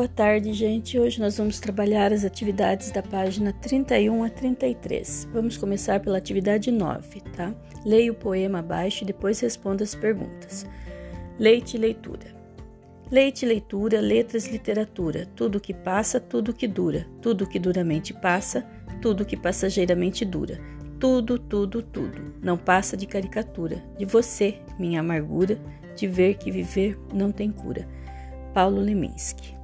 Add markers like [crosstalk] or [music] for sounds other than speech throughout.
boa tarde, gente. Hoje nós vamos trabalhar as atividades da página 31 a 33. Vamos começar pela atividade 9, tá? Leia o poema abaixo e depois responda as perguntas. Leite e leitura. Leite leitura, letras, literatura. Tudo que passa, tudo que dura. Tudo que duramente passa, tudo que passageiramente dura. Tudo, tudo, tudo. Não passa de caricatura. De você, minha amargura, de ver que viver não tem cura. Paulo Leminski.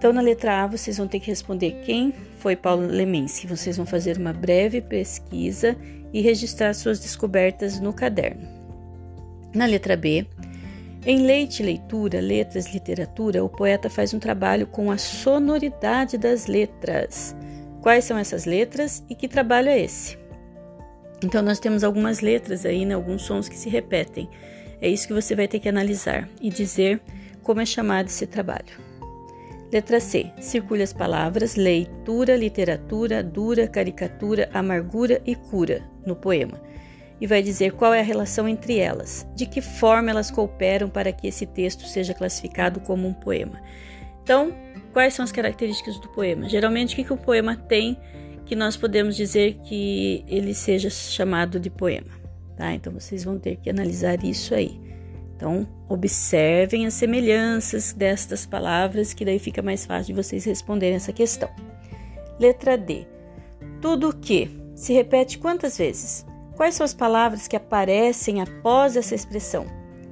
Então, na letra A, vocês vão ter que responder quem foi Paulo Leminski. Vocês vão fazer uma breve pesquisa e registrar suas descobertas no caderno. Na letra B, em Leite Leitura, Letras, Literatura, o poeta faz um trabalho com a sonoridade das letras. Quais são essas letras e que trabalho é esse? Então, nós temos algumas letras aí, né, alguns sons que se repetem. É isso que você vai ter que analisar e dizer como é chamado esse trabalho. Letra C. Circule as palavras leitura, literatura, dura, caricatura, amargura e cura no poema. E vai dizer qual é a relação entre elas, de que forma elas cooperam para que esse texto seja classificado como um poema. Então, quais são as características do poema? Geralmente, o que, que o poema tem que nós podemos dizer que ele seja chamado de poema? Tá? Então, vocês vão ter que analisar isso aí. Então, observem as semelhanças destas palavras, que daí fica mais fácil de vocês responderem essa questão. Letra D. Tudo o que se repete quantas vezes? Quais são as palavras que aparecem após essa expressão?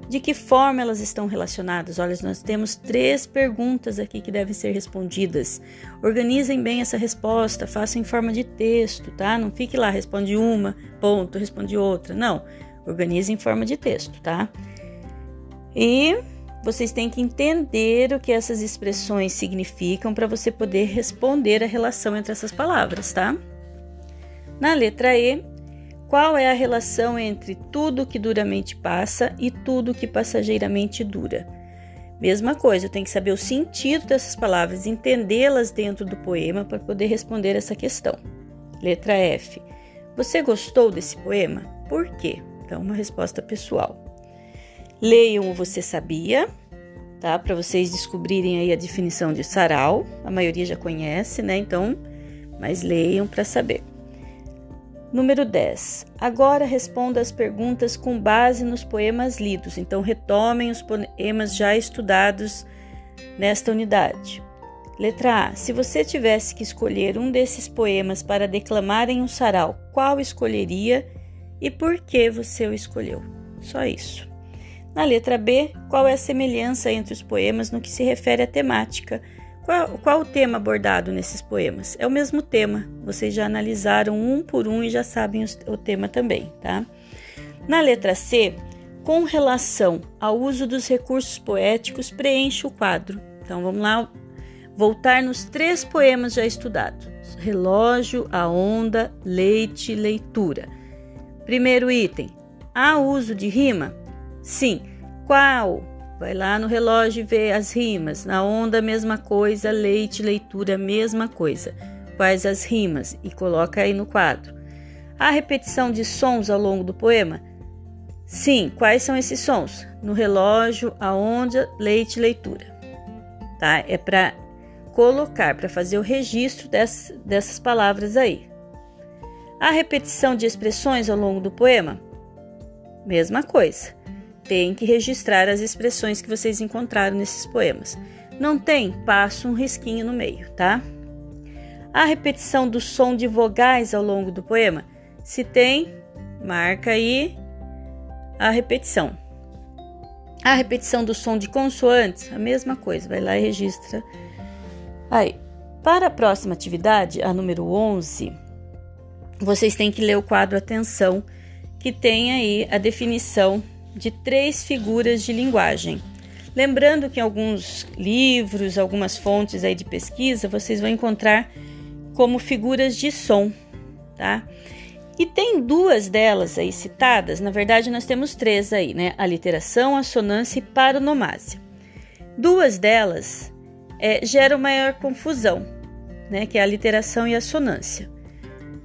De que forma elas estão relacionadas? Olha, nós temos três perguntas aqui que devem ser respondidas. Organizem bem essa resposta, façam em forma de texto, tá? Não fique lá, responde uma, ponto, responde outra. Não, organize em forma de texto, tá? E vocês têm que entender o que essas expressões significam para você poder responder a relação entre essas palavras, tá? Na letra E, qual é a relação entre tudo que duramente passa e tudo que passageiramente dura? Mesma coisa, eu tenho que saber o sentido dessas palavras, entendê-las dentro do poema para poder responder essa questão. Letra F. Você gostou desse poema? Por quê? Então, uma resposta pessoal. Leiam o Você Sabia, tá? Para vocês descobrirem aí a definição de sarau. A maioria já conhece, né? Então, mas leiam para saber. Número 10. Agora responda as perguntas com base nos poemas lidos. Então, retomem os poemas já estudados nesta unidade. Letra A. Se você tivesse que escolher um desses poemas para declamar em um sarau, qual escolheria e por que você o escolheu? Só isso. Na letra B, qual é a semelhança entre os poemas no que se refere à temática? Qual, qual o tema abordado nesses poemas? É o mesmo tema, vocês já analisaram um por um e já sabem o, o tema também, tá? Na letra C, com relação ao uso dos recursos poéticos, preenche o quadro. Então vamos lá voltar nos três poemas já estudados: relógio, a onda, leite, leitura. Primeiro item: há uso de rima? Sim. Qual? Vai lá no relógio e vê as rimas. Na onda, mesma coisa. Leite, leitura, mesma coisa. Quais as rimas? E coloca aí no quadro. Há repetição de sons ao longo do poema? Sim. Quais são esses sons? No relógio, a onda, leite, leitura. Tá? É para colocar, para fazer o registro dessas, dessas palavras aí. Há repetição de expressões ao longo do poema? Mesma coisa tem que registrar as expressões que vocês encontraram nesses poemas. Não tem? Passo um risquinho no meio, tá? A repetição do som de vogais ao longo do poema? Se tem, marca aí a repetição. A repetição do som de consoantes, a mesma coisa, vai lá e registra. Aí, para a próxima atividade, a número 11, vocês têm que ler o quadro Atenção, que tem aí a definição de três figuras de linguagem. Lembrando que em alguns livros, algumas fontes aí de pesquisa, vocês vão encontrar como figuras de som, tá? E tem duas delas aí citadas, na verdade nós temos três aí, né? A literação, a sonância e paronomásia. Duas delas é, geram maior confusão, né? Que é a literação e a sonância.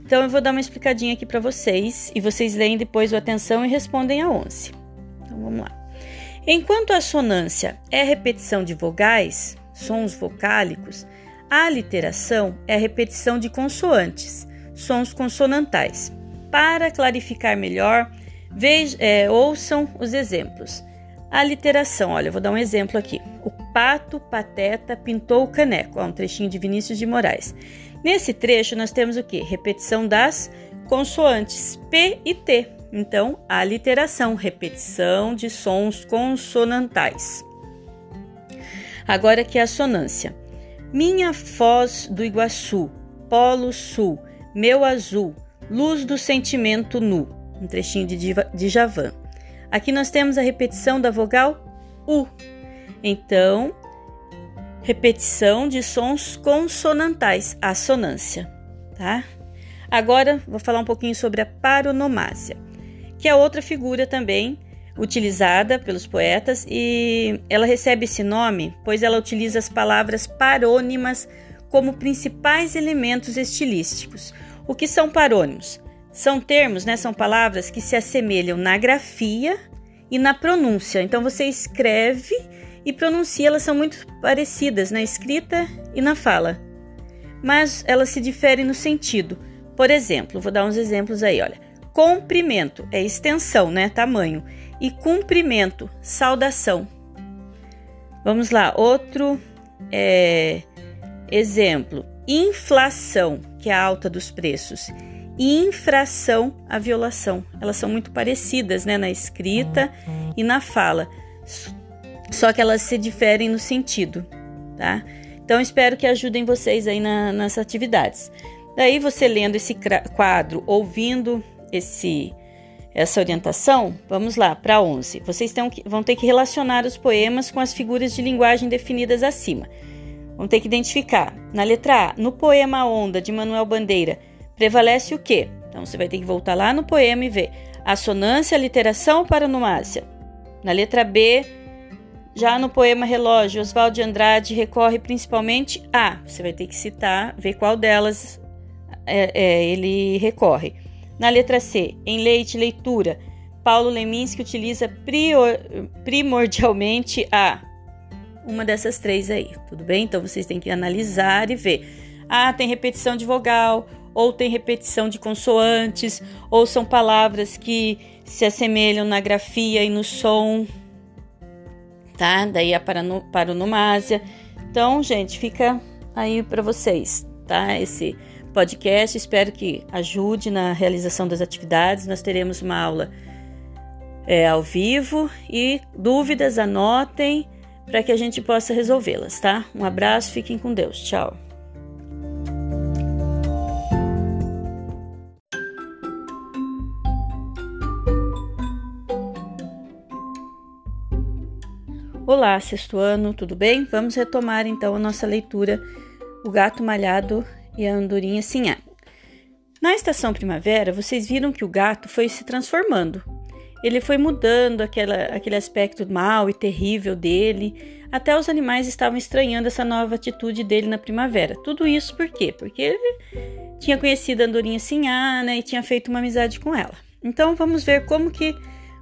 Então eu vou dar uma explicadinha aqui para vocês e vocês leem depois o atenção e respondem a 11. Então vamos lá. Enquanto a sonância é repetição de vogais, sons vocálicos, a aliteração é repetição de consoantes, sons consonantais. Para clarificar melhor, veja, é, ouçam os exemplos. A aliteração, olha, vou dar um exemplo aqui. O pato pateta pintou o caneco, ó, um trechinho de Vinícius de Moraes. Nesse trecho nós temos o que? Repetição das consoantes P e T. Então, a aliteração, repetição de sons consonantais. Agora aqui a assonância. Minha Foz do Iguaçu, Polo Sul, meu azul, luz do sentimento nu. Um trechinho de, de Javan. Aqui nós temos a repetição da vogal U. Então, repetição de sons consonantais, assonância, tá? Agora vou falar um pouquinho sobre a paronomásia, que é outra figura também utilizada pelos poetas e ela recebe esse nome pois ela utiliza as palavras parônimas como principais elementos estilísticos. O que são parônimos? São termos, né, são palavras que se assemelham na grafia e na pronúncia. Então você escreve e pronuncia, elas são muito parecidas na escrita e na fala, mas elas se diferem no sentido. Por exemplo, vou dar uns exemplos aí, olha. Comprimento é extensão, né, tamanho, e cumprimento, saudação. Vamos lá, outro é, exemplo: inflação, que é a alta dos preços, e infração, a violação. Elas são muito parecidas né, na escrita e na fala, só que elas se diferem no sentido, tá? Então espero que ajudem vocês aí na, nas atividades. Daí você lendo esse quadro, ouvindo esse essa orientação, vamos lá, para 11. Vocês vão ter que relacionar os poemas com as figuras de linguagem definidas acima. Vão ter que identificar. Na letra A, no poema Onda, de Manuel Bandeira, prevalece o quê? Então você vai ter que voltar lá no poema e ver assonância, literação ou paronomásia. Na letra B, já no poema Relógio, Oswald de Andrade recorre principalmente a. Você vai ter que citar, ver qual delas é, é, ele recorre. Na letra C, em leite leitura, Paulo Leminski utiliza prior, primordialmente a uma dessas três aí, tudo bem? Então vocês têm que analisar e ver. Ah, tem repetição de vogal, ou tem repetição de consoantes, ou são palavras que se assemelham na grafia e no som, tá? Daí a paronomásia. Então, gente, fica aí para vocês, tá? Esse podcast. Espero que ajude na realização das atividades. Nós teremos uma aula é, ao vivo e dúvidas anotem para que a gente possa resolvê-las, tá? Um abraço, fiquem com Deus. Tchau. Olá, sexto ano, tudo bem? Vamos retomar então a nossa leitura O Gato Malhado e a andorinha sinhá. Na estação primavera, vocês viram que o gato foi se transformando. Ele foi mudando aquela, aquele aspecto mau e terrível dele. Até os animais estavam estranhando essa nova atitude dele na primavera. Tudo isso por quê? Porque ele tinha conhecido a andorinha sinhá né, e tinha feito uma amizade com ela. Então vamos ver como que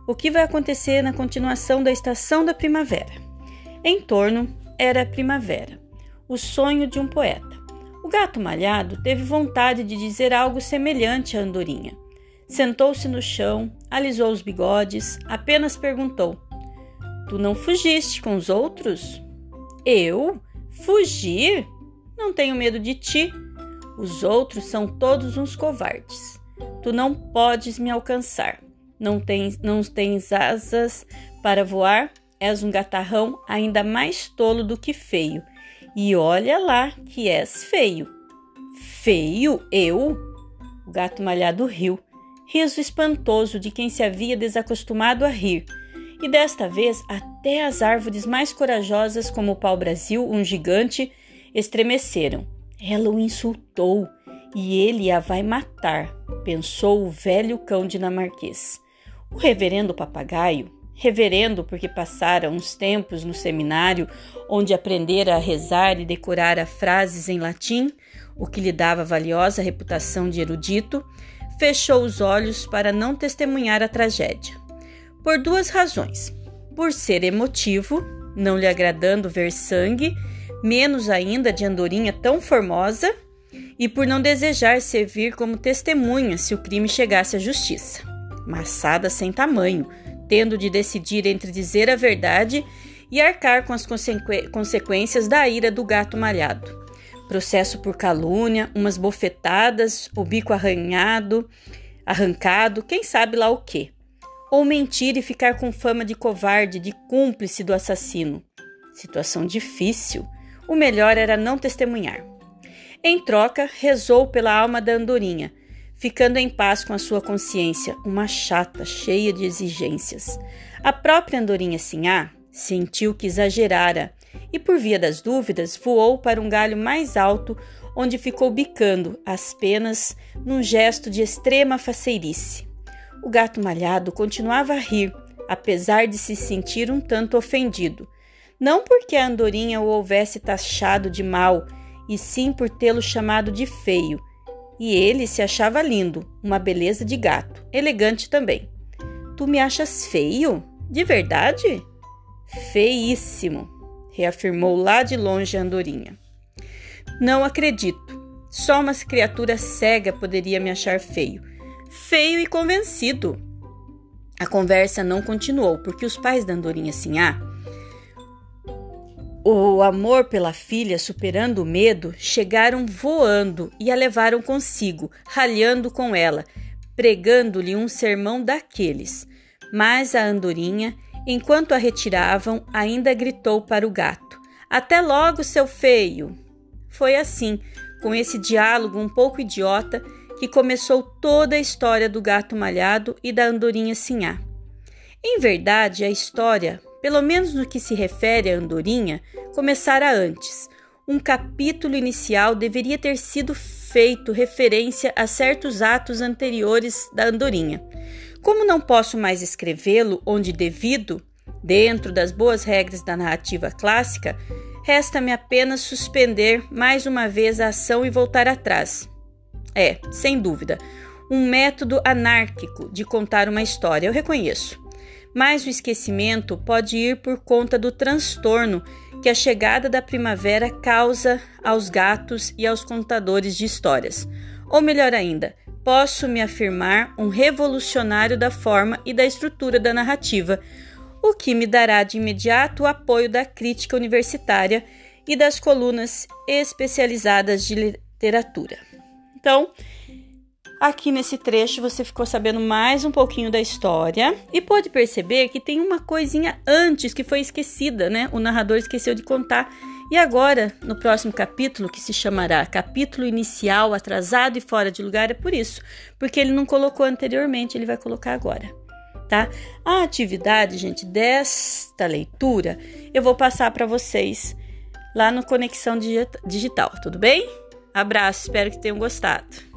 o que vai acontecer na continuação da estação da primavera. Em torno era a primavera, o sonho de um poeta. O gato malhado teve vontade de dizer algo semelhante à andorinha. Sentou-se no chão, alisou os bigodes, apenas perguntou: Tu não fugiste com os outros? Eu? Fugir? Não tenho medo de ti. Os outros são todos uns covardes. Tu não podes me alcançar. Não tens, não tens asas para voar. És um gatarrão ainda mais tolo do que feio e olha lá que és feio. Feio? Eu? O gato malhado riu, riso espantoso de quem se havia desacostumado a rir. E desta vez até as árvores mais corajosas, como o pau-brasil, um gigante, estremeceram. Ela o insultou e ele a vai matar, pensou o velho cão dinamarquês. O reverendo papagaio reverendo porque passara uns tempos no seminário, onde aprendera a rezar e decorara frases em latim, o que lhe dava valiosa reputação de erudito, fechou os olhos para não testemunhar a tragédia. Por duas razões: por ser emotivo, não lhe agradando ver sangue, menos ainda de andorinha tão formosa e por não desejar servir como testemunha se o crime chegasse à justiça. Maçada sem tamanho, tendo de decidir entre dizer a verdade e arcar com as consequências da ira do gato malhado. Processo por calúnia, umas bofetadas, o bico arranhado, arrancado, quem sabe lá o quê. Ou mentir e ficar com fama de covarde, de cúmplice do assassino. Situação difícil. O melhor era não testemunhar. Em troca, rezou pela alma da andorinha, ficando em paz com a sua consciência, uma chata cheia de exigências. A própria andorinha Sinhá sentiu que exagerara e, por via das dúvidas, voou para um galho mais alto, onde ficou bicando as penas num gesto de extrema faceirice. O gato malhado continuava a rir, apesar de se sentir um tanto ofendido. Não porque a andorinha o houvesse taxado de mal e sim por tê-lo chamado de feio. E ele se achava lindo, uma beleza de gato, elegante também. Tu me achas feio? De verdade? Feíssimo, reafirmou lá de longe a andorinha. Não acredito. Só uma criatura cega poderia me achar feio. Feio e convencido. A conversa não continuou, porque os pais da andorinha Sinhá o amor pela filha, superando o medo, chegaram voando e a levaram consigo, ralhando com ela, pregando-lhe um sermão daqueles. Mas a andorinha, enquanto a retiravam, ainda gritou para o gato: Até logo, seu feio! Foi assim, com esse diálogo um pouco idiota, que começou toda a história do gato malhado e da andorinha sinhá. Em verdade, a história pelo menos no que se refere à andorinha, começara antes. Um capítulo inicial deveria ter sido feito referência a certos atos anteriores da andorinha. Como não posso mais escrevê-lo onde devido, dentro das boas regras da narrativa clássica, resta-me apenas suspender mais uma vez a ação e voltar atrás. É, sem dúvida, um método anárquico de contar uma história, eu reconheço mas o esquecimento pode ir por conta do transtorno que a chegada da primavera causa aos gatos e aos contadores de histórias. Ou melhor ainda, posso me afirmar um revolucionário da forma e da estrutura da narrativa, o que me dará de imediato o apoio da crítica universitária e das colunas especializadas de literatura. Então, Aqui nesse trecho você ficou sabendo mais um pouquinho da história e pode perceber que tem uma coisinha antes que foi esquecida, né? O narrador esqueceu de contar. E agora, no próximo capítulo, que se chamará Capítulo Inicial Atrasado e Fora de Lugar, é por isso, porque ele não colocou anteriormente, ele vai colocar agora. Tá? A atividade, gente, desta leitura eu vou passar para vocês lá no Conexão Digital, tudo bem? Abraço, espero que tenham gostado.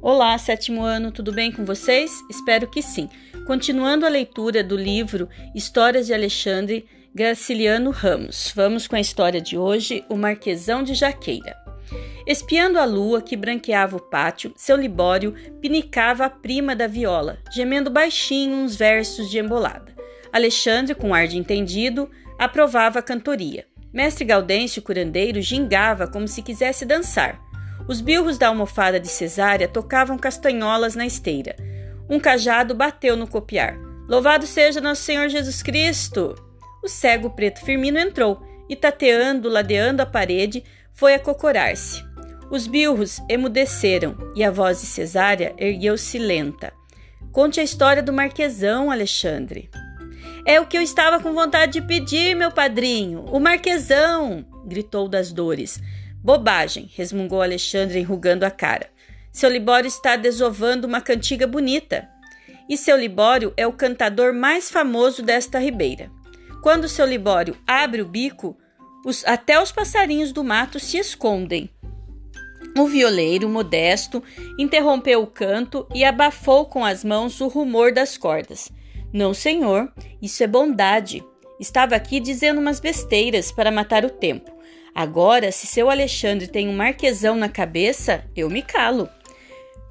Olá, sétimo ano, tudo bem com vocês? Espero que sim. Continuando a leitura do livro Histórias de Alexandre Graciliano Ramos, vamos com a história de hoje, O Marquesão de Jaqueira. Espiando a lua que branqueava o pátio, seu Libório pinicava a prima da viola, gemendo baixinho uns versos de embolada. Alexandre, com ar de entendido, aprovava a cantoria. Mestre Gaudêncio, curandeiro, gingava como se quisesse dançar. Os bilros da almofada de Cesária tocavam castanholas na esteira. Um cajado bateu no copiar. Louvado seja nosso Senhor Jesus Cristo! O cego preto Firmino entrou e, tateando, ladeando a parede, foi acocorar-se. Os bilros emudeceram e a voz de Cesária ergueu-se lenta. Conte a história do Marquesão, Alexandre. É o que eu estava com vontade de pedir, meu padrinho. O Marquesão! gritou das dores. Bobagem, resmungou Alexandre enrugando a cara. Seu Libório está desovando uma cantiga bonita. E seu Libório é o cantador mais famoso desta ribeira. Quando seu Libório abre o bico, os, até os passarinhos do mato se escondem. O violeiro, modesto, interrompeu o canto e abafou com as mãos o rumor das cordas. Não, senhor, isso é bondade. Estava aqui dizendo umas besteiras para matar o tempo. Agora, se seu Alexandre tem um marquesão na cabeça, eu me calo.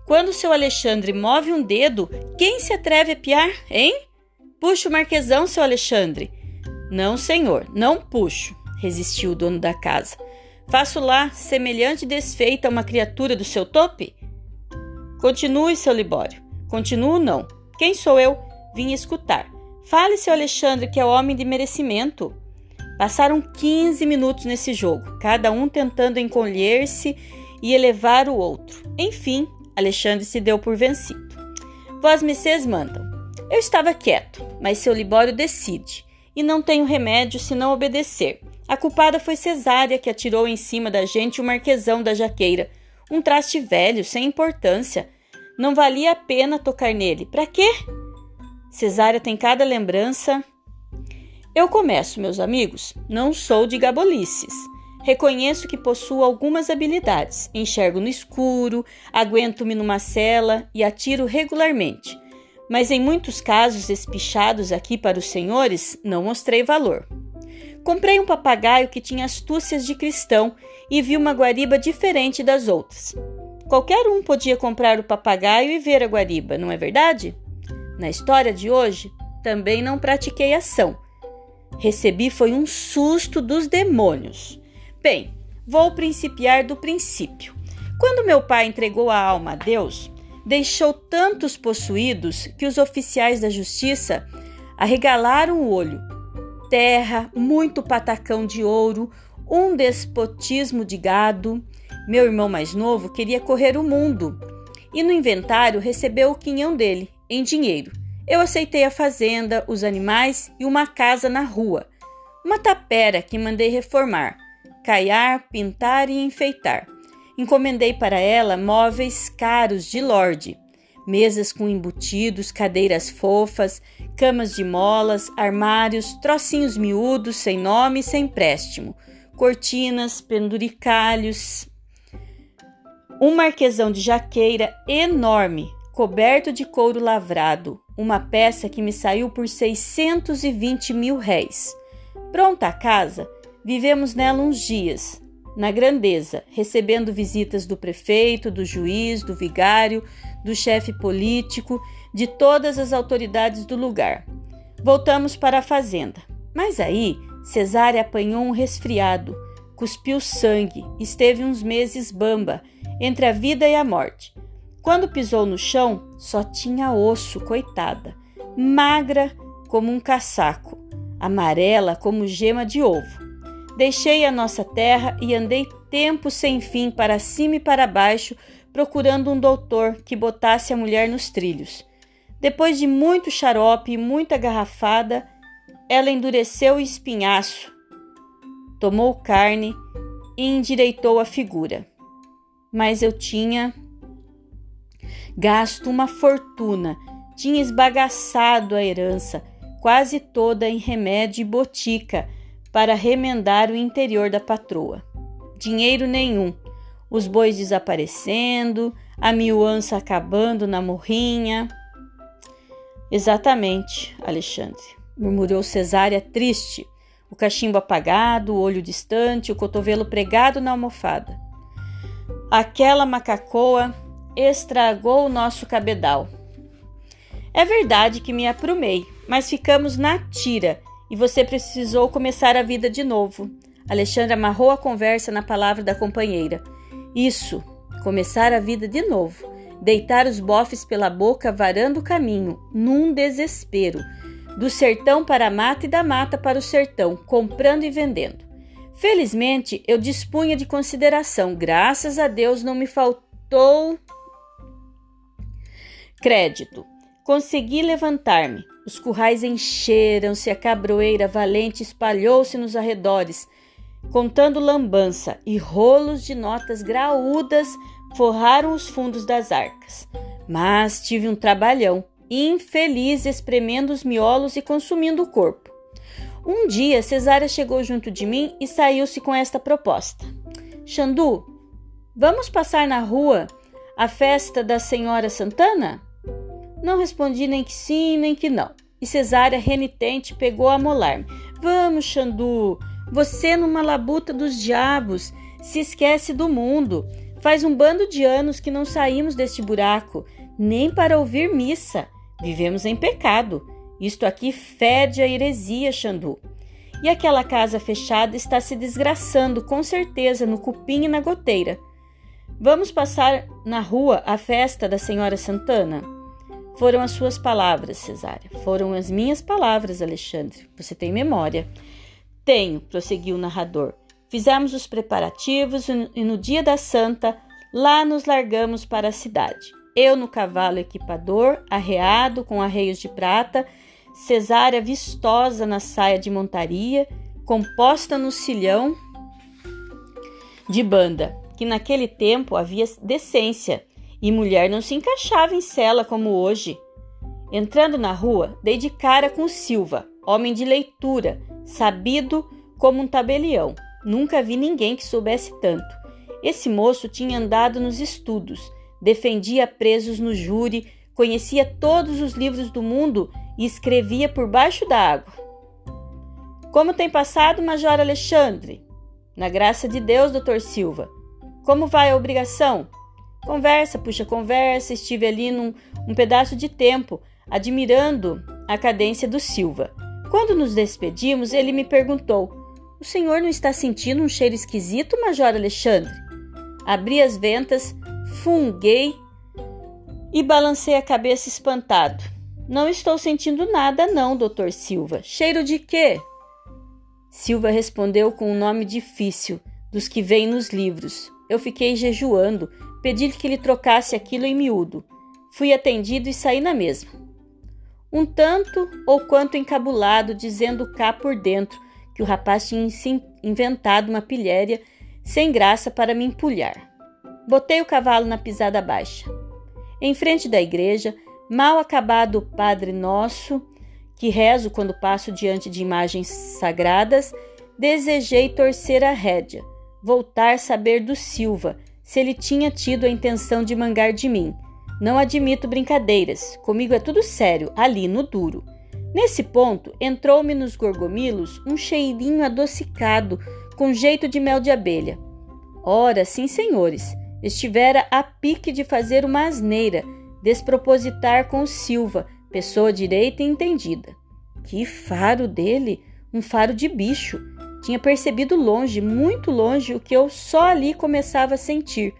Quando seu Alexandre move um dedo, quem se atreve a piar, hein? Puxa o marquesão, seu Alexandre. Não, senhor, não puxo, resistiu o dono da casa. Faço lá semelhante desfeita a uma criatura do seu tope? Continue, seu Libório. Continuo, não. Quem sou eu? Vim escutar. Fale, seu Alexandre, que é homem de merecimento. Passaram 15 minutos nesse jogo, cada um tentando encolher-se e elevar o outro. Enfim, Alexandre se deu por vencido. Vós, messias, mandam. Eu estava quieto, mas seu Libório decide, e não tenho remédio senão obedecer. A culpada foi Cesária, que atirou em cima da gente o marquesão da jaqueira. Um traste velho, sem importância. Não valia a pena tocar nele. Para quê? Cesária tem cada lembrança. Eu começo, meus amigos. Não sou de gabolices. Reconheço que possuo algumas habilidades. Enxergo no escuro, aguento-me numa cela e atiro regularmente. Mas em muitos casos espichados aqui para os senhores, não mostrei valor. Comprei um papagaio que tinha astúcias de cristão e vi uma guariba diferente das outras. Qualquer um podia comprar o papagaio e ver a guariba, não é verdade? Na história de hoje, também não pratiquei ação. Recebi foi um susto dos demônios. Bem, vou principiar do princípio. Quando meu pai entregou a alma a Deus, deixou tantos possuídos que os oficiais da justiça arregalaram o olho terra, muito patacão de ouro, um despotismo de gado. Meu irmão mais novo queria correr o mundo e no inventário recebeu o quinhão dele, em dinheiro. Eu aceitei a fazenda, os animais e uma casa na rua. Uma tapera que mandei reformar, caiar, pintar e enfeitar. Encomendei para ela móveis caros de lorde mesas com embutidos, cadeiras fofas, camas de molas, armários, trocinhos miúdos, sem nome sem préstimo, cortinas, penduricalhos, um marquesão de jaqueira enorme, coberto de couro lavrado, uma peça que me saiu por 620 mil réis. Pronta a casa, vivemos nela uns dias, na grandeza, recebendo visitas do prefeito, do juiz, do vigário, do chefe político, de todas as autoridades do lugar. Voltamos para a fazenda. Mas aí, Cesária apanhou um resfriado, cuspiu sangue, esteve uns meses bamba, entre a vida e a morte. Quando pisou no chão, só tinha osso, coitada, magra como um casaco, amarela como gema de ovo. Deixei a nossa terra e andei tempo sem fim para cima e para baixo, procurando um doutor que botasse a mulher nos trilhos. Depois de muito xarope e muita garrafada, ela endureceu o espinhaço, tomou carne e endireitou a figura. Mas eu tinha gasto uma fortuna, tinha esbagaçado a herança, quase toda em remédio e botica para remendar o interior da patroa. Dinheiro nenhum, os bois desaparecendo, a miuança acabando na morrinha. Exatamente, Alexandre, murmurou Cesária triste, o cachimbo apagado, o olho distante, o cotovelo pregado na almofada. Aquela macacoa estragou o nosso cabedal. É verdade que me aprumei, mas ficamos na tira e você precisou começar a vida de novo. Alexandre amarrou a conversa na palavra da companheira. Isso, começar a vida de novo. Deitar os bofes pela boca, varando o caminho, num desespero. Do sertão para a mata e da mata para o sertão, comprando e vendendo. Felizmente, eu dispunha de consideração. Graças a Deus não me faltou crédito. Consegui levantar-me. Os currais encheram-se, a cabroeira valente espalhou-se nos arredores, contando lambança, e rolos de notas graúdas forraram os fundos das arcas. Mas tive um trabalhão, infeliz, espremendo os miolos e consumindo o corpo. Um dia, Cesária chegou junto de mim e saiu-se com esta proposta: Xandu, vamos passar na rua a festa da Senhora Santana? Não respondi nem que sim, nem que não. E Cesária, renitente, pegou a molar-me. Vamos, Xandu, você numa labuta dos diabos, se esquece do mundo. Faz um bando de anos que não saímos deste buraco, nem para ouvir missa. Vivemos em pecado. Isto aqui fede a heresia, Xandu. E aquela casa fechada está se desgraçando, com certeza, no cupim e na goteira. Vamos passar na rua a festa da Senhora Santana? Foram as suas palavras, Cesária. Foram as minhas palavras, Alexandre. Você tem memória. Tenho, prosseguiu o narrador. Fizemos os preparativos e no dia da Santa, lá nos largamos para a cidade. Eu no cavalo equipador, arreado com arreios de prata, cesárea vistosa na saia de montaria, composta no cilhão de banda, que naquele tempo havia decência e mulher não se encaixava em cela como hoje. Entrando na rua, dei de cara com Silva, homem de leitura, sabido como um tabelião. Nunca vi ninguém que soubesse tanto. Esse moço tinha andado nos estudos, defendia presos no júri, conhecia todos os livros do mundo e escrevia por baixo d'água. Como tem passado, Major Alexandre? Na graça de Deus, doutor Silva. Como vai a obrigação? Conversa, puxa conversa. Estive ali num um pedaço de tempo, admirando a cadência do Silva. Quando nos despedimos, ele me perguntou: O senhor não está sentindo um cheiro esquisito, Major Alexandre? Abri as ventas, funguei e balancei a cabeça espantado. Não estou sentindo nada, não, doutor Silva. Cheiro de quê? Silva respondeu com um nome difícil, dos que vêm nos livros. Eu fiquei jejuando, pedi que ele trocasse aquilo em miúdo. Fui atendido e saí na mesma. Um tanto ou quanto encabulado, dizendo cá por dentro que o rapaz tinha inventado uma pilhéria sem graça para me empulhar. Botei o cavalo na pisada baixa. Em frente da igreja, Mal acabado o Padre Nosso, que rezo quando passo diante de imagens sagradas, desejei torcer a rédea, voltar saber do Silva, se ele tinha tido a intenção de mangar de mim. Não admito brincadeiras, comigo é tudo sério, ali no duro. Nesse ponto, entrou-me nos gorgomilos um cheirinho adocicado, com jeito de mel de abelha. Ora, sim, senhores, estivera a pique de fazer uma asneira, despropositar com Silva, pessoa direita e entendida. Que faro dele! Um faro de bicho! Tinha percebido longe, muito longe, o que eu só ali começava a sentir.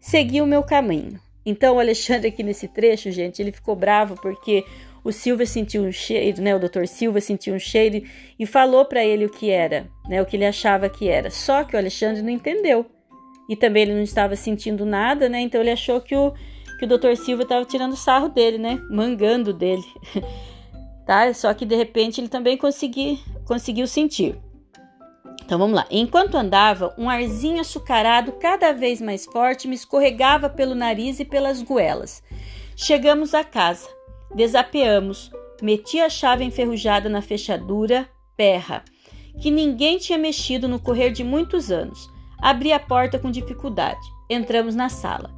Segui o meu caminho. Então, o Alexandre, aqui nesse trecho, gente, ele ficou bravo porque o Silva sentiu um cheiro, né? O doutor Silva sentiu um cheiro e falou para ele o que era, né? O que ele achava que era. Só que o Alexandre não entendeu. E também ele não estava sentindo nada, né? Então ele achou que o, que o Dr. Silva estava tirando sarro dele, né? Mangando dele. [laughs] tá? Só que de repente ele também consegui, conseguiu sentir. Então vamos lá. Enquanto andava, um arzinho açucarado cada vez mais forte me escorregava pelo nariz e pelas goelas. Chegamos à casa, desapeamos, meti a chave enferrujada na fechadura, perra, que ninguém tinha mexido no correr de muitos anos. Abri a porta com dificuldade. Entramos na sala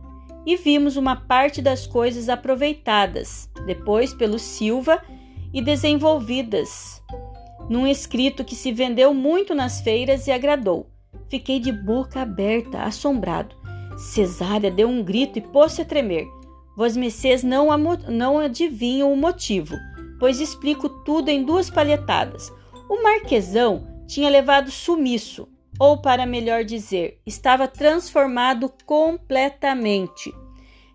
e vimos uma parte das coisas aproveitadas depois pelo Silva e desenvolvidas num escrito que se vendeu muito nas feiras e agradou. Fiquei de boca aberta, assombrado. Cesária deu um grito e pôs-se a tremer. Vosmecês não, não adivinham o motivo, pois explico tudo em duas palhetadas. O marquesão tinha levado sumiço, ou para melhor dizer, estava transformado completamente.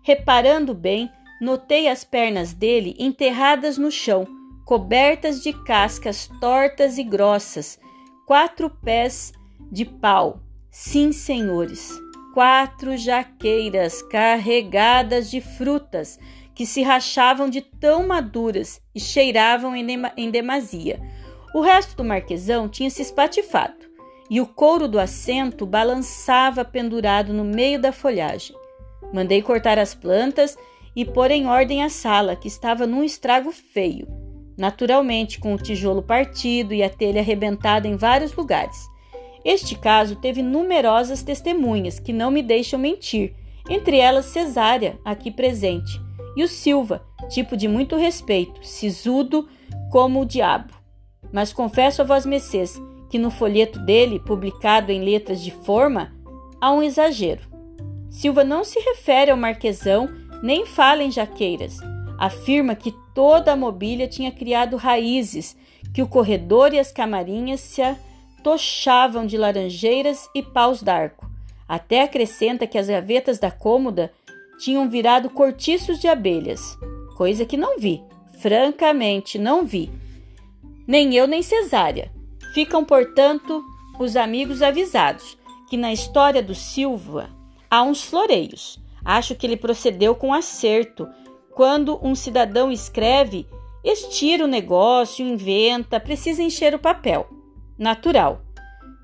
Reparando bem, notei as pernas dele enterradas no chão, cobertas de cascas tortas e grossas, quatro pés de pau. Sim, senhores, quatro jaqueiras carregadas de frutas que se rachavam de tão maduras e cheiravam em demasia. O resto do marquesão tinha se espatifado e o couro do assento balançava pendurado no meio da folhagem. Mandei cortar as plantas e pôr em ordem a sala, que estava num estrago feio, naturalmente com o tijolo partido e a telha arrebentada em vários lugares. Este caso teve numerosas testemunhas que não me deixam mentir, entre elas Cesária, aqui presente, e o Silva, tipo de muito respeito, sisudo como o diabo. Mas confesso a vós, Messês, que no folheto dele, publicado em letras de forma, há um exagero. Silva não se refere ao marquesão, nem fala em jaqueiras. Afirma que toda a mobília tinha criado raízes, que o corredor e as camarinhas se atochavam de laranjeiras e paus d'arco. Até acrescenta que as gavetas da cômoda tinham virado cortiços de abelhas, coisa que não vi, francamente não vi. Nem eu nem Cesária. Ficam, portanto, os amigos avisados que na história do Silva há uns floreios. Acho que ele procedeu com acerto. Quando um cidadão escreve, estira o negócio, inventa, precisa encher o papel. Natural.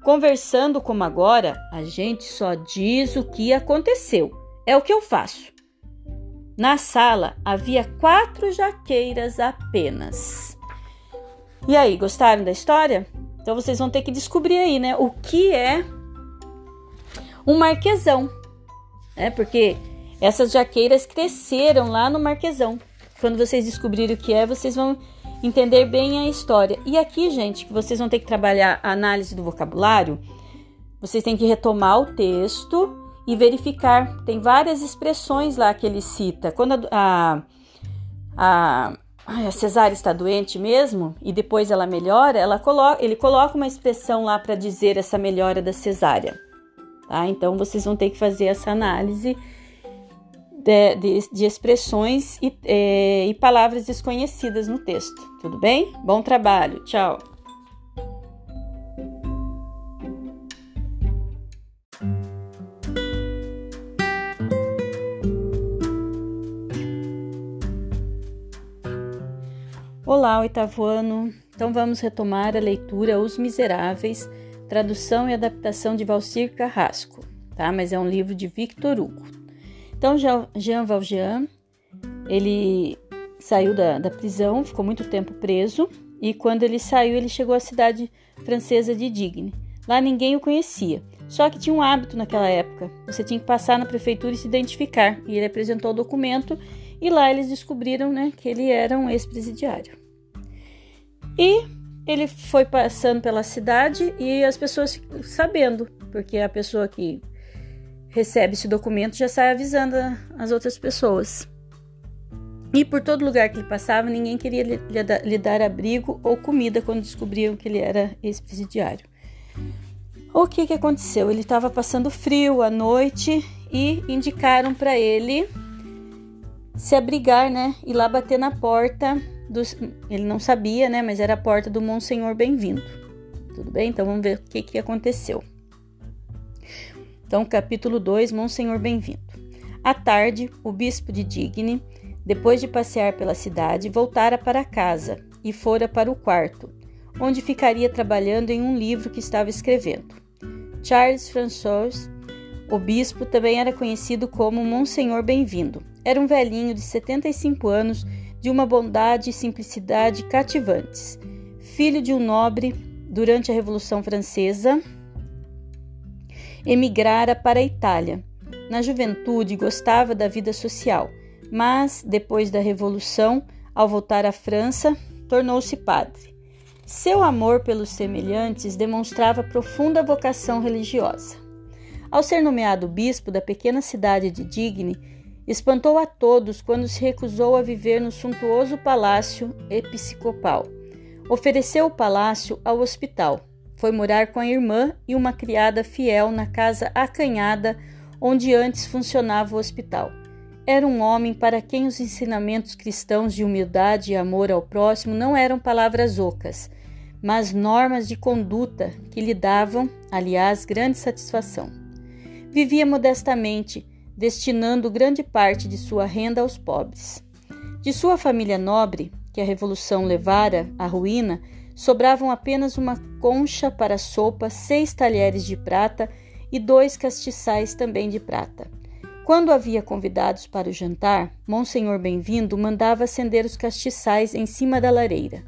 Conversando como agora, a gente só diz o que aconteceu é o que eu faço. Na sala havia quatro jaqueiras apenas. E aí, gostaram da história? Então vocês vão ter que descobrir aí, né? O que é um marquesão. É porque essas jaqueiras cresceram lá no marquesão. Quando vocês descobrirem o que é, vocês vão entender bem a história. E aqui, gente, que vocês vão ter que trabalhar a análise do vocabulário, vocês têm que retomar o texto e verificar. Tem várias expressões lá que ele cita. Quando a, a, a está doente mesmo e depois ela melhora, ela coloca, ele coloca uma expressão lá para dizer essa melhora da cesárea. Tá? Então vocês vão ter que fazer essa análise de, de, de expressões e, é, e palavras desconhecidas no texto. Tudo bem? Bom trabalho. Tchau. Olá, oitavo ano. Então vamos retomar a leitura Os Miseráveis, tradução e adaptação de Valcir Carrasco, tá? Mas é um livro de Victor Hugo. Então Jean Valjean, ele saiu da, da prisão, ficou muito tempo preso e quando ele saiu, ele chegou à cidade francesa de Digne. Lá ninguém o conhecia. Só que tinha um hábito naquela época. Você tinha que passar na prefeitura e se identificar. E ele apresentou o documento e lá eles descobriram né, que ele era um ex-presidiário. E ele foi passando pela cidade e as pessoas sabendo, porque a pessoa que recebe esse documento já sai avisando as outras pessoas. E por todo lugar que ele passava, ninguém queria lhe, dar abrigo ou comida quando descobriam que ele era ex-presidiário. O que, que aconteceu? Ele estava passando frio à noite e indicaram para ele se abrigar, né? Ir lá bater na porta dos, ele não sabia, né? Mas era a porta do Monsenhor Bem-vindo. Tudo bem? Então vamos ver o que, que aconteceu. Então, capítulo 2, Monsenhor Bem-vindo. À tarde, o bispo de Digne, depois de passear pela cidade, voltara para casa e fora para o quarto, onde ficaria trabalhando em um livro que estava escrevendo. Charles François, o bispo, também era conhecido como Monsenhor Bem-vindo. Era um velhinho de 75 anos de uma bondade e simplicidade cativantes. Filho de um nobre, durante a Revolução Francesa, emigrara para a Itália. Na juventude gostava da vida social, mas depois da Revolução, ao voltar à França, tornou-se padre. Seu amor pelos semelhantes demonstrava profunda vocação religiosa. Ao ser nomeado bispo da pequena cidade de Digne, Espantou a todos quando se recusou a viver no suntuoso palácio episcopal. Ofereceu o palácio ao hospital. Foi morar com a irmã e uma criada fiel na casa acanhada onde antes funcionava o hospital. Era um homem para quem os ensinamentos cristãos de humildade e amor ao próximo não eram palavras ocas, mas normas de conduta que lhe davam, aliás, grande satisfação. Vivia modestamente, destinando grande parte de sua renda aos pobres. De sua família nobre, que a Revolução levara à ruína, sobravam apenas uma concha para sopa, seis talheres de prata e dois castiçais também de prata. Quando havia convidados para o jantar, Monsenhor Bem-vindo mandava acender os castiçais em cima da lareira.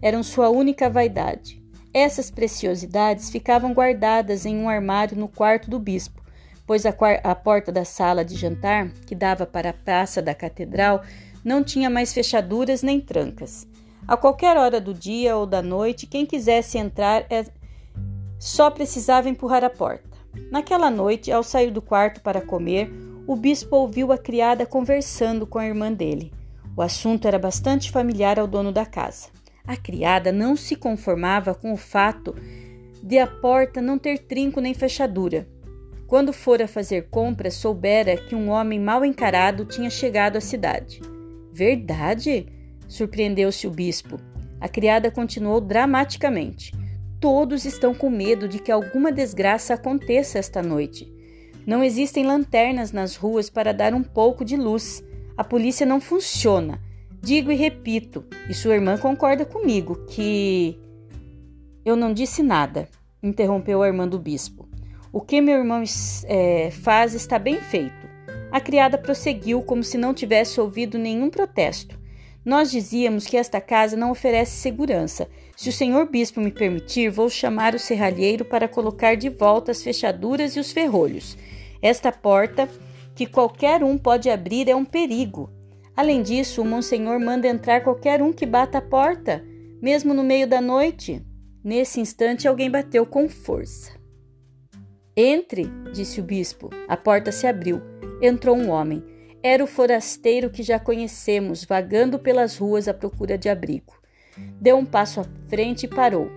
Eram sua única vaidade. Essas preciosidades ficavam guardadas em um armário no quarto do bispo, pois a, a porta da sala de jantar, que dava para a praça da catedral, não tinha mais fechaduras nem trancas. A qualquer hora do dia ou da noite, quem quisesse entrar é... só precisava empurrar a porta. Naquela noite, ao sair do quarto para comer, o bispo ouviu a criada conversando com a irmã dele. O assunto era bastante familiar ao dono da casa. A criada não se conformava com o fato de a porta não ter trinco nem fechadura. Quando fora fazer compras, soubera que um homem mal encarado tinha chegado à cidade. Verdade? Surpreendeu-se o bispo. A criada continuou dramaticamente. Todos estão com medo de que alguma desgraça aconteça esta noite. Não existem lanternas nas ruas para dar um pouco de luz. A polícia não funciona. Digo e repito, e sua irmã concorda comigo, que. Eu não disse nada, interrompeu a irmã do bispo. O que meu irmão é, faz está bem feito. A criada prosseguiu como se não tivesse ouvido nenhum protesto. Nós dizíamos que esta casa não oferece segurança. Se o senhor bispo me permitir, vou chamar o serralheiro para colocar de volta as fechaduras e os ferrolhos. Esta porta, que qualquer um pode abrir, é um perigo. Além disso, o monsenhor manda entrar qualquer um que bata a porta, mesmo no meio da noite. Nesse instante, alguém bateu com força. Entre, disse o bispo. A porta se abriu. Entrou um homem. Era o forasteiro que já conhecemos, vagando pelas ruas à procura de abrigo. Deu um passo à frente e parou.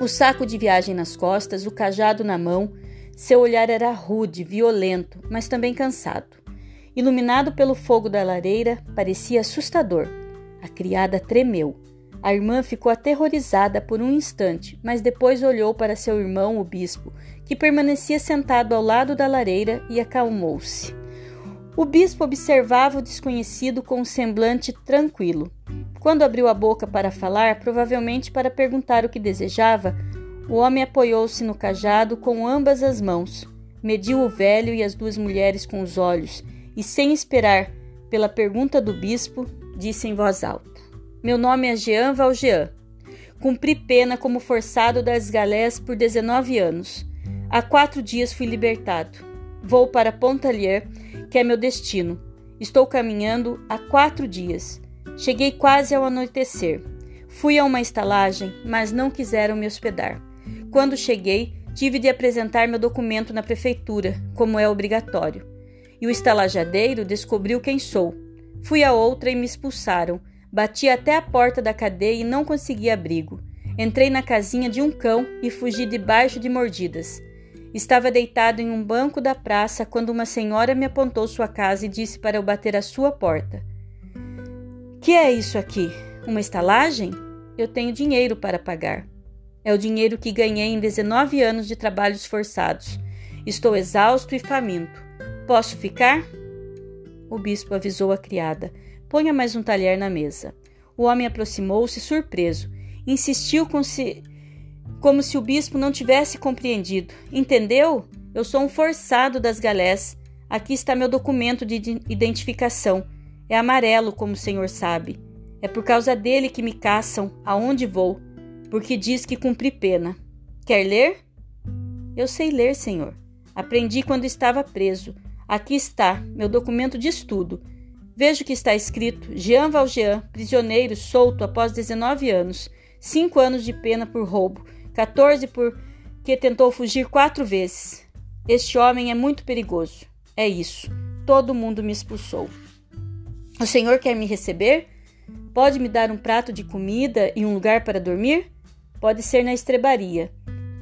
O saco de viagem nas costas, o cajado na mão, seu olhar era rude, violento, mas também cansado. Iluminado pelo fogo da lareira, parecia assustador. A criada tremeu. A irmã ficou aterrorizada por um instante, mas depois olhou para seu irmão, o bispo, que permanecia sentado ao lado da lareira e acalmou-se. O bispo observava o desconhecido com um semblante tranquilo. Quando abriu a boca para falar, provavelmente para perguntar o que desejava, o homem apoiou-se no cajado com ambas as mãos, mediu o velho e as duas mulheres com os olhos e, sem esperar pela pergunta do bispo, disse em voz alta: Meu nome é Jean Valjean. Cumpri pena como forçado das galés por 19 anos. Há quatro dias fui libertado. Vou para Pontalier que é meu destino. Estou caminhando há quatro dias. Cheguei quase ao anoitecer. Fui a uma estalagem, mas não quiseram me hospedar. Quando cheguei, tive de apresentar meu documento na prefeitura, como é obrigatório. E o estalajadeiro descobriu quem sou. Fui a outra e me expulsaram. Bati até a porta da cadeia e não consegui abrigo. Entrei na casinha de um cão e fugi debaixo de mordidas. Estava deitado em um banco da praça quando uma senhora me apontou sua casa e disse para eu bater a sua porta. Que é isso aqui? Uma estalagem? Eu tenho dinheiro para pagar. É o dinheiro que ganhei em 19 anos de trabalhos forçados. Estou exausto e faminto. Posso ficar? O bispo avisou a criada. Ponha mais um talher na mesa. O homem aproximou-se surpreso. Insistiu com se como se o bispo não tivesse compreendido. Entendeu? Eu sou um forçado das galés. Aqui está meu documento de identificação. É amarelo, como o senhor sabe. É por causa dele que me caçam aonde vou, porque diz que cumpri pena. Quer ler? Eu sei ler, senhor. Aprendi quando estava preso. Aqui está, meu documento de estudo. Vejo que está escrito: Jean Valjean, prisioneiro solto após 19 anos, 5 anos de pena por roubo 14 porque tentou fugir quatro vezes. Este homem é muito perigoso. É isso. Todo mundo me expulsou. O senhor quer me receber? Pode me dar um prato de comida e um lugar para dormir? Pode ser na estrebaria.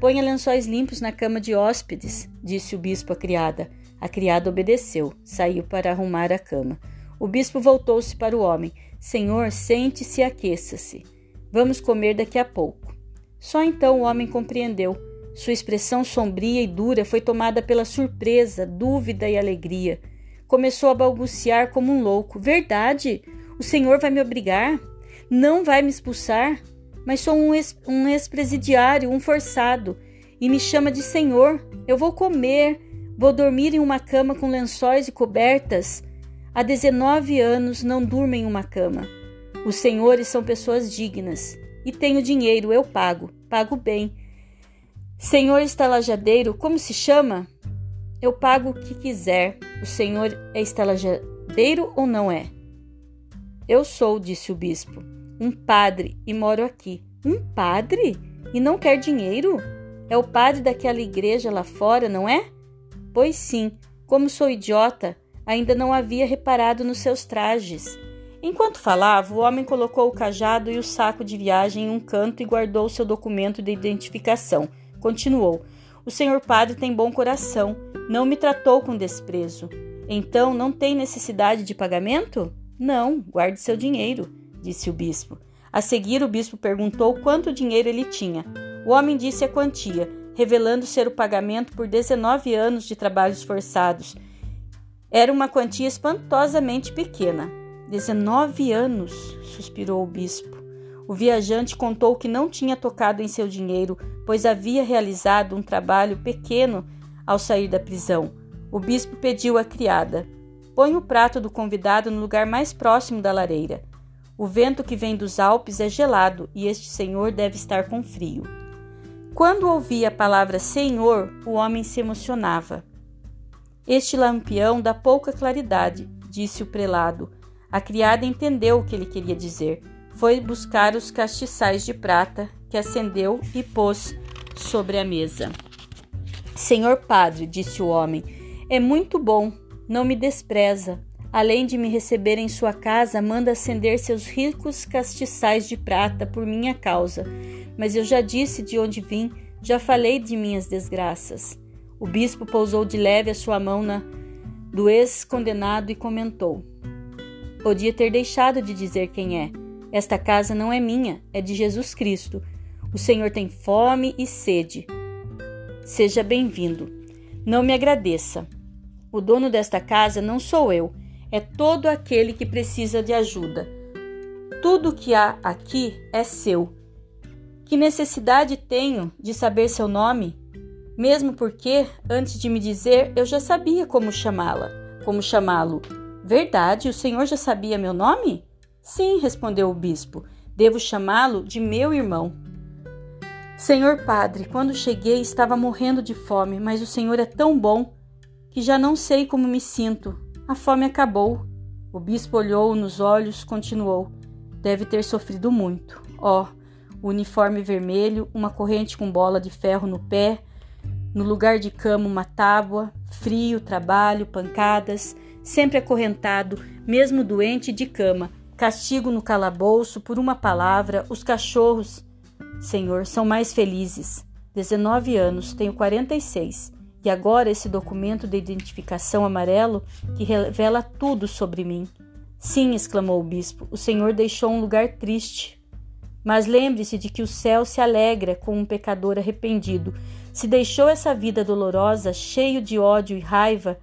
Ponha lençóis limpos na cama de hóspedes, disse o bispo à criada. A criada obedeceu, saiu para arrumar a cama. O bispo voltou-se para o homem. Senhor, sente-se e aqueça-se. Vamos comer daqui a pouco. Só então o homem compreendeu. Sua expressão sombria e dura foi tomada pela surpresa, dúvida e alegria. Começou a balbuciar como um louco. Verdade? O senhor vai me obrigar? Não vai me expulsar? Mas sou um ex-presidiário, um, ex um forçado, e me chama de senhor. Eu vou comer, vou dormir em uma cama com lençóis e cobertas. Há 19 anos não durmo em uma cama. Os senhores são pessoas dignas e tenho dinheiro, eu pago, pago bem. Senhor estalajadeiro, como se chama? Eu pago o que quiser. O senhor é estalajadeiro ou não é? Eu sou, disse o bispo, um padre e moro aqui. Um padre? E não quer dinheiro? É o padre daquela igreja lá fora, não é? Pois sim, como sou idiota, ainda não havia reparado nos seus trajes. Enquanto falava, o homem colocou o cajado e o saco de viagem em um canto e guardou seu documento de identificação. Continuou: O senhor padre tem bom coração, não me tratou com desprezo. Então não tem necessidade de pagamento? Não, guarde seu dinheiro, disse o bispo. A seguir, o bispo perguntou quanto dinheiro ele tinha. O homem disse a quantia, revelando ser o pagamento por 19 anos de trabalhos forçados. Era uma quantia espantosamente pequena. 19 anos, suspirou o bispo. O viajante contou que não tinha tocado em seu dinheiro, pois havia realizado um trabalho pequeno ao sair da prisão. O bispo pediu à criada: Põe o prato do convidado no lugar mais próximo da lareira. O vento que vem dos Alpes é gelado e este senhor deve estar com frio. Quando ouvia a palavra Senhor, o homem se emocionava. Este lampião dá pouca claridade, disse o prelado. A criada entendeu o que ele queria dizer. Foi buscar os castiçais de prata que acendeu e pôs sobre a mesa. Senhor padre, disse o homem, é muito bom, não me despreza. Além de me receber em sua casa, manda acender seus ricos castiçais de prata por minha causa mas eu já disse de onde vim, já falei de minhas desgraças. O bispo pousou de leve a sua mão na do ex-condenado e comentou: Podia ter deixado de dizer quem é. Esta casa não é minha, é de Jesus Cristo. O Senhor tem fome e sede. Seja bem-vindo. Não me agradeça. O dono desta casa não sou eu, é todo aquele que precisa de ajuda. Tudo que há aqui é seu que necessidade tenho de saber seu nome? Mesmo porque, antes de me dizer, eu já sabia como chamá-la, como chamá-lo. Verdade, o senhor já sabia meu nome? Sim, respondeu o bispo. Devo chamá-lo de meu irmão. Senhor padre, quando cheguei estava morrendo de fome, mas o senhor é tão bom que já não sei como me sinto. A fome acabou. O bispo olhou nos olhos, continuou: Deve ter sofrido muito. Oh, o uniforme vermelho, uma corrente com bola de ferro no pé, no lugar de cama uma tábua, frio, trabalho, pancadas, sempre acorrentado, mesmo doente de cama, castigo no calabouço por uma palavra, os cachorros. Senhor, são mais felizes. 19 anos, tenho 46. E agora esse documento de identificação amarelo que revela tudo sobre mim. Sim, exclamou o bispo, o Senhor deixou um lugar triste, mas lembre-se de que o céu se alegra com um pecador arrependido. Se deixou essa vida dolorosa, cheio de ódio e raiva,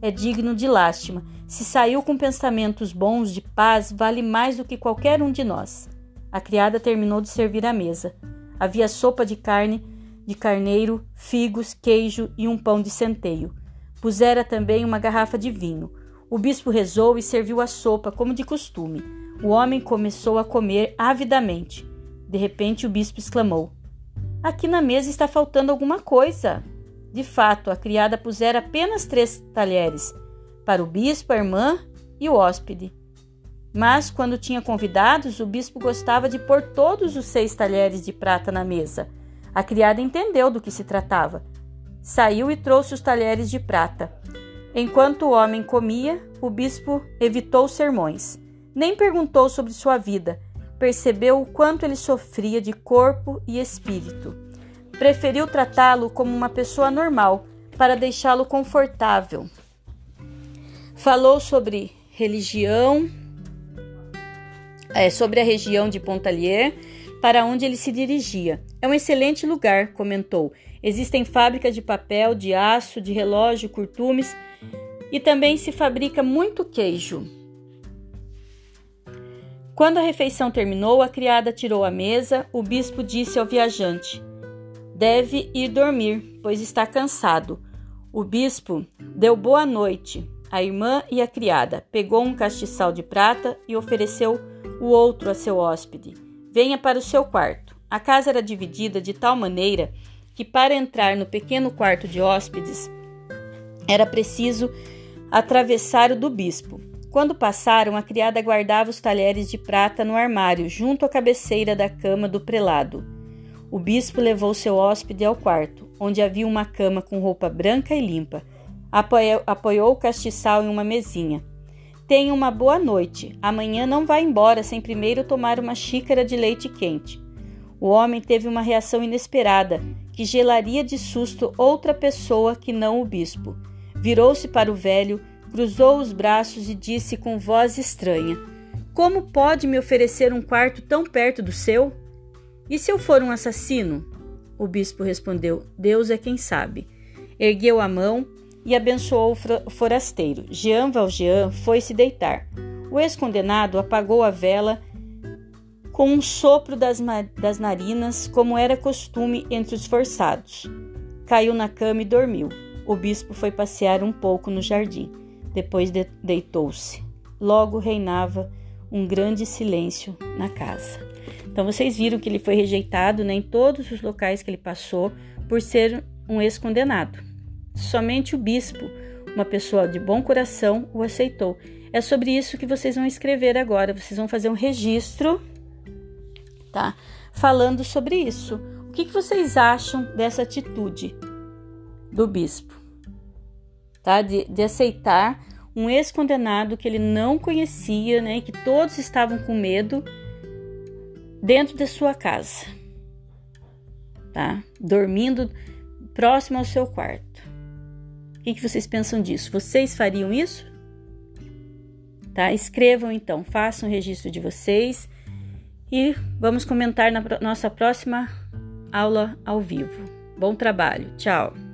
é digno de lástima. Se saiu com pensamentos bons de paz, vale mais do que qualquer um de nós. A criada terminou de servir a mesa. Havia sopa de carne, de carneiro, figos, queijo e um pão de centeio. Pusera também uma garrafa de vinho. O bispo rezou e serviu a sopa, como de costume. O homem começou a comer avidamente. De repente, o bispo exclamou: Aqui na mesa está faltando alguma coisa. De fato, a criada pusera apenas três talheres para o bispo, a irmã e o hóspede. Mas, quando tinha convidados, o bispo gostava de pôr todos os seis talheres de prata na mesa. A criada entendeu do que se tratava. Saiu e trouxe os talheres de prata. Enquanto o homem comia, o bispo evitou sermões. Nem perguntou sobre sua vida. Percebeu o quanto ele sofria de corpo e espírito. Preferiu tratá-lo como uma pessoa normal para deixá-lo confortável. Falou sobre religião, é, sobre a região de Pontalier, para onde ele se dirigia. É um excelente lugar, comentou. Existem fábricas de papel, de aço, de relógio, curtumes e também se fabrica muito queijo. Quando a refeição terminou, a criada tirou a mesa. O bispo disse ao viajante: Deve ir dormir, pois está cansado. O bispo deu boa noite à irmã e à criada, pegou um castiçal de prata e ofereceu o outro a seu hóspede. Venha para o seu quarto. A casa era dividida de tal maneira que, para entrar no pequeno quarto de hóspedes, era preciso atravessar o do bispo. Quando passaram, a criada guardava os talheres de prata no armário, junto à cabeceira da cama do prelado. O bispo levou seu hóspede ao quarto, onde havia uma cama com roupa branca e limpa. Apoiou, apoiou o castiçal em uma mesinha. Tenha uma boa noite. Amanhã não vá embora sem primeiro tomar uma xícara de leite quente. O homem teve uma reação inesperada, que gelaria de susto outra pessoa que não o bispo. Virou-se para o velho, cruzou os braços e disse com voz estranha: Como pode me oferecer um quarto tão perto do seu? E se eu for um assassino? O bispo respondeu: Deus é quem sabe. Ergueu a mão e abençoou o forasteiro. Jean Valjean foi se deitar. O ex-condenado apagou a vela com um sopro das, das narinas, como era costume entre os forçados. Caiu na cama e dormiu. O bispo foi passear um pouco no jardim. Depois de deitou-se. Logo reinava um grande silêncio na casa. Então vocês viram que ele foi rejeitado né, em todos os locais que ele passou por ser um ex-condenado. Somente o bispo, uma pessoa de bom coração, o aceitou. É sobre isso que vocês vão escrever agora. Vocês vão fazer um registro, tá? Falando sobre isso. O que, que vocês acham dessa atitude do bispo? Tá? De, de aceitar um ex-condenado que ele não conhecia, né? Que todos estavam com medo dentro da sua casa, tá? Dormindo próximo ao seu quarto. O que, que vocês pensam disso? Vocês fariam isso? Tá? Escrevam então, façam o registro de vocês e vamos comentar na nossa próxima aula ao vivo. Bom trabalho, tchau!